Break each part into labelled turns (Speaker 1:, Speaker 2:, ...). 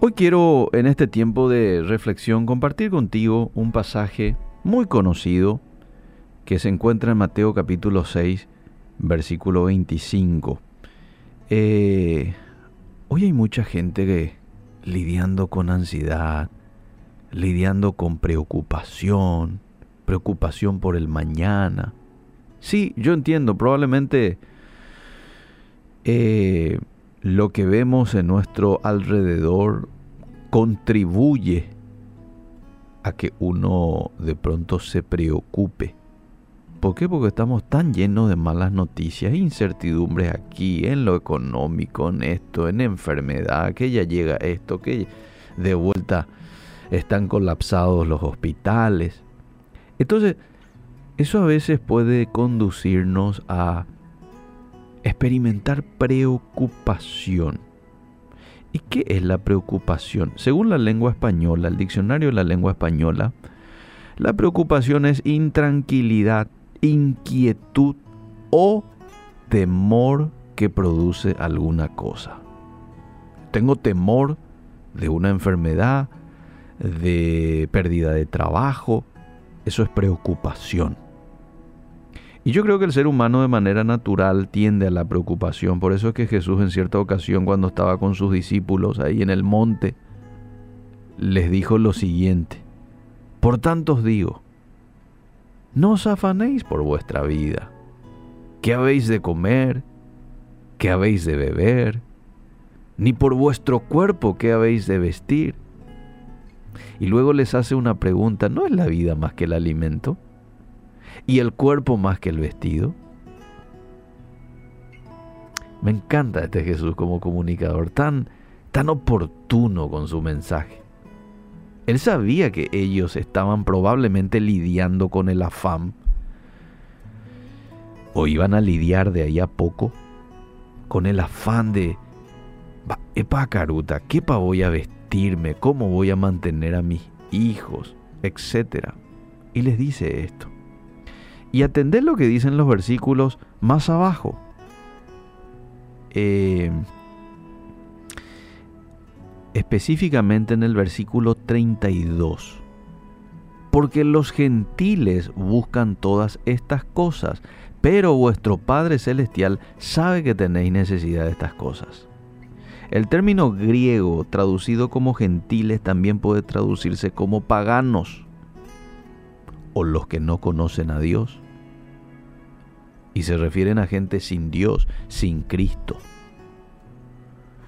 Speaker 1: Hoy quiero en este tiempo de reflexión compartir contigo un pasaje muy conocido que se encuentra en Mateo capítulo 6, versículo 25. Eh, hoy hay mucha gente que lidiando con ansiedad, lidiando con preocupación, preocupación por el mañana. Sí, yo entiendo, probablemente eh, lo que vemos en nuestro alrededor contribuye a que uno de pronto se preocupe. ¿Por qué? Porque estamos tan llenos de malas noticias, incertidumbres aquí, en lo económico, en esto, en enfermedad, que ya llega esto, que de vuelta están colapsados los hospitales. Entonces, eso a veces puede conducirnos a experimentar preocupación. ¿Y qué es la preocupación? Según la lengua española, el diccionario de la lengua española, la preocupación es intranquilidad, inquietud o temor que produce alguna cosa. Tengo temor de una enfermedad, de pérdida de trabajo, eso es preocupación. Y yo creo que el ser humano de manera natural tiende a la preocupación. Por eso es que Jesús en cierta ocasión cuando estaba con sus discípulos ahí en el monte, les dijo lo siguiente. Por tanto os digo, no os afanéis por vuestra vida. ¿Qué habéis de comer? ¿Qué habéis de beber? Ni por vuestro cuerpo, ¿qué habéis de vestir? Y luego les hace una pregunta, ¿no es la vida más que el alimento? Y el cuerpo más que el vestido. Me encanta este Jesús como comunicador, tan, tan oportuno con su mensaje. Él sabía que ellos estaban probablemente lidiando con el afán o iban a lidiar de ahí a poco con el afán de, epa caruta, ¿qué pa voy a vestirme? ¿Cómo voy a mantener a mis hijos? Etcétera. Y les dice esto y atender lo que dicen los versículos más abajo. Eh, específicamente en el versículo 32. Porque los gentiles buscan todas estas cosas, pero vuestro Padre Celestial sabe que tenéis necesidad de estas cosas. El término griego traducido como gentiles también puede traducirse como paganos o los que no conocen a Dios. Y se refieren a gente sin Dios, sin Cristo.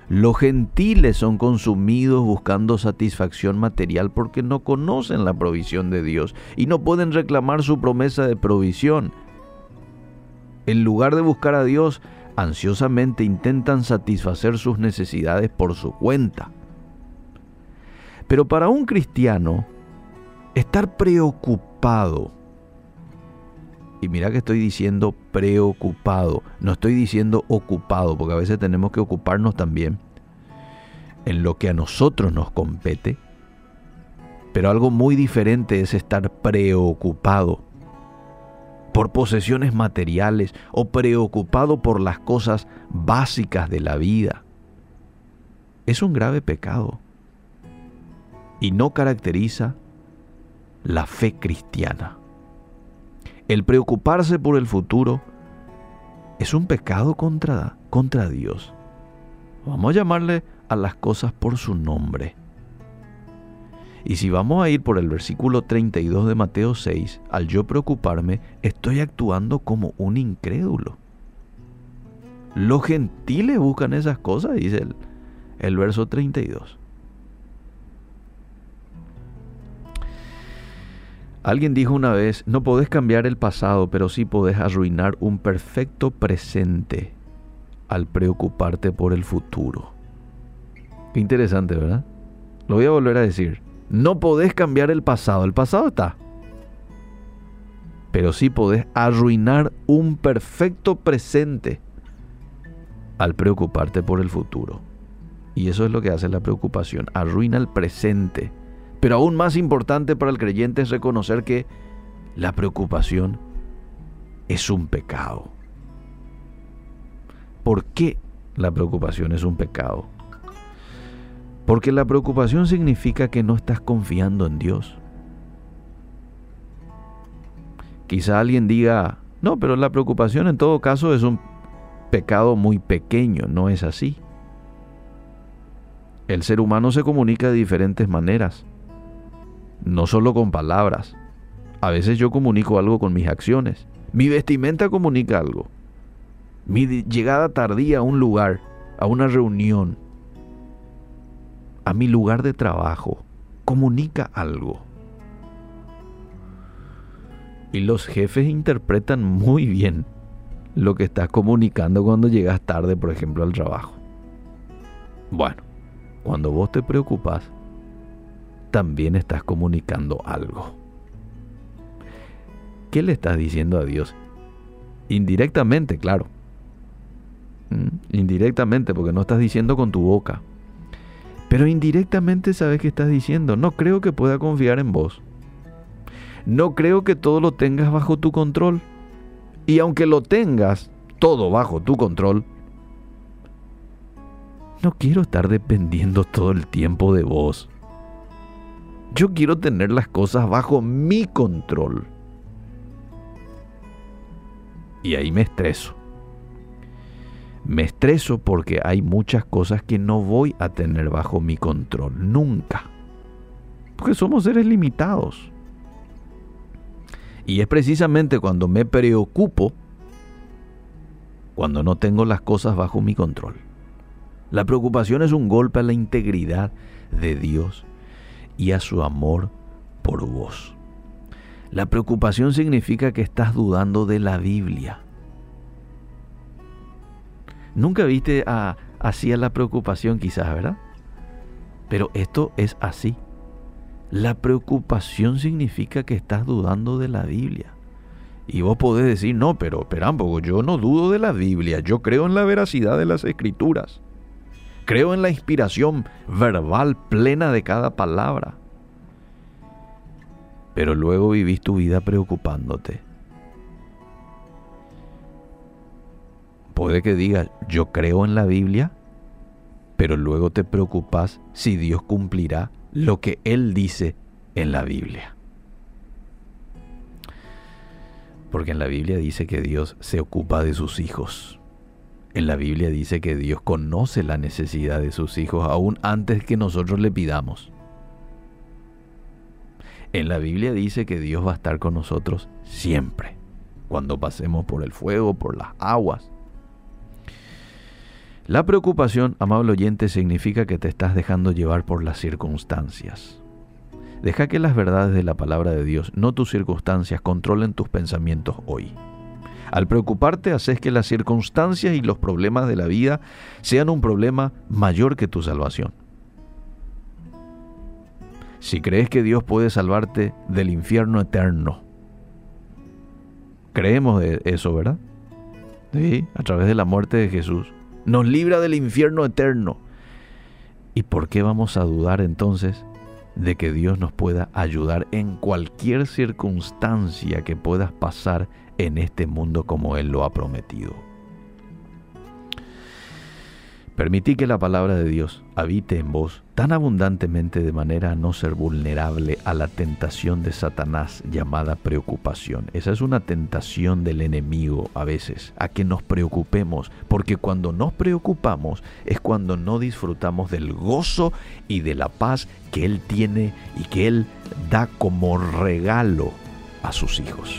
Speaker 1: Los gentiles son consumidos buscando satisfacción material porque no conocen la provisión de Dios y no pueden reclamar su promesa de provisión. En lugar de buscar a Dios, ansiosamente intentan satisfacer sus necesidades por su cuenta. Pero para un cristiano, estar preocupado y mira que estoy diciendo preocupado, no estoy diciendo ocupado, porque a veces tenemos que ocuparnos también en lo que a nosotros nos compete. Pero algo muy diferente es estar preocupado por posesiones materiales o preocupado por las cosas básicas de la vida. Es un grave pecado y no caracteriza la fe cristiana. El preocuparse por el futuro es un pecado contra, contra Dios. Vamos a llamarle a las cosas por su nombre. Y si vamos a ir por el versículo 32 de Mateo 6, al yo preocuparme, estoy actuando como un incrédulo. Los gentiles buscan esas cosas, dice el, el verso 32. Alguien dijo una vez, no podés cambiar el pasado, pero sí podés arruinar un perfecto presente al preocuparte por el futuro. Qué interesante, ¿verdad? Lo voy a volver a decir. No podés cambiar el pasado, el pasado está. Pero sí podés arruinar un perfecto presente al preocuparte por el futuro. Y eso es lo que hace la preocupación, arruina el presente pero aún más importante para el creyente es reconocer que la preocupación es un pecado. ¿Por qué la preocupación es un pecado? Porque la preocupación significa que no estás confiando en Dios. Quizá alguien diga, no, pero la preocupación en todo caso es un pecado muy pequeño, no es así. El ser humano se comunica de diferentes maneras, no solo con palabras. A veces yo comunico algo con mis acciones. Mi vestimenta comunica algo. Mi llegada tardía a un lugar, a una reunión, a mi lugar de trabajo, comunica algo. Y los jefes interpretan muy bien lo que estás comunicando cuando llegas tarde, por ejemplo, al trabajo. Bueno, cuando vos te preocupas, también estás comunicando algo. ¿Qué le estás diciendo a Dios? Indirectamente, claro. ¿Mm? Indirectamente, porque no estás diciendo con tu boca. Pero indirectamente sabes que estás diciendo, no creo que pueda confiar en vos. No creo que todo lo tengas bajo tu control. Y aunque lo tengas todo bajo tu control, no quiero estar dependiendo todo el tiempo de vos. Yo quiero tener las cosas bajo mi control. Y ahí me estreso. Me estreso porque hay muchas cosas que no voy a tener bajo mi control. Nunca. Porque somos seres limitados. Y es precisamente cuando me preocupo, cuando no tengo las cosas bajo mi control. La preocupación es un golpe a la integridad de Dios y a su amor por vos. La preocupación significa que estás dudando de la Biblia. Nunca viste a, así a la preocupación quizás, ¿verdad? Pero esto es así. La preocupación significa que estás dudando de la Biblia. Y vos podés decir, no, pero poco, yo no dudo de la Biblia, yo creo en la veracidad de las escrituras. Creo en la inspiración verbal plena de cada palabra. Pero luego vivís tu vida preocupándote. Puede que digas, yo creo en la Biblia, pero luego te preocupas si Dios cumplirá lo que Él dice en la Biblia. Porque en la Biblia dice que Dios se ocupa de sus hijos. En la Biblia dice que Dios conoce la necesidad de sus hijos aún antes que nosotros le pidamos. En la Biblia dice que Dios va a estar con nosotros siempre, cuando pasemos por el fuego, por las aguas. La preocupación, amable oyente, significa que te estás dejando llevar por las circunstancias. Deja que las verdades de la palabra de Dios, no tus circunstancias, controlen tus pensamientos hoy. Al preocuparte, haces que las circunstancias y los problemas de la vida sean un problema mayor que tu salvación. Si crees que Dios puede salvarte del infierno eterno, creemos de eso, ¿verdad? Sí, a través de la muerte de Jesús nos libra del infierno eterno. ¿Y por qué vamos a dudar entonces de que Dios nos pueda ayudar en cualquier circunstancia que puedas pasar en este mundo como Él lo ha prometido? Permití que la palabra de Dios habite en vos tan abundantemente de manera a no ser vulnerable a la tentación de Satanás llamada preocupación. Esa es una tentación del enemigo a veces, a que nos preocupemos, porque cuando nos preocupamos es cuando no disfrutamos del gozo y de la paz que Él tiene y que Él da como regalo a sus hijos.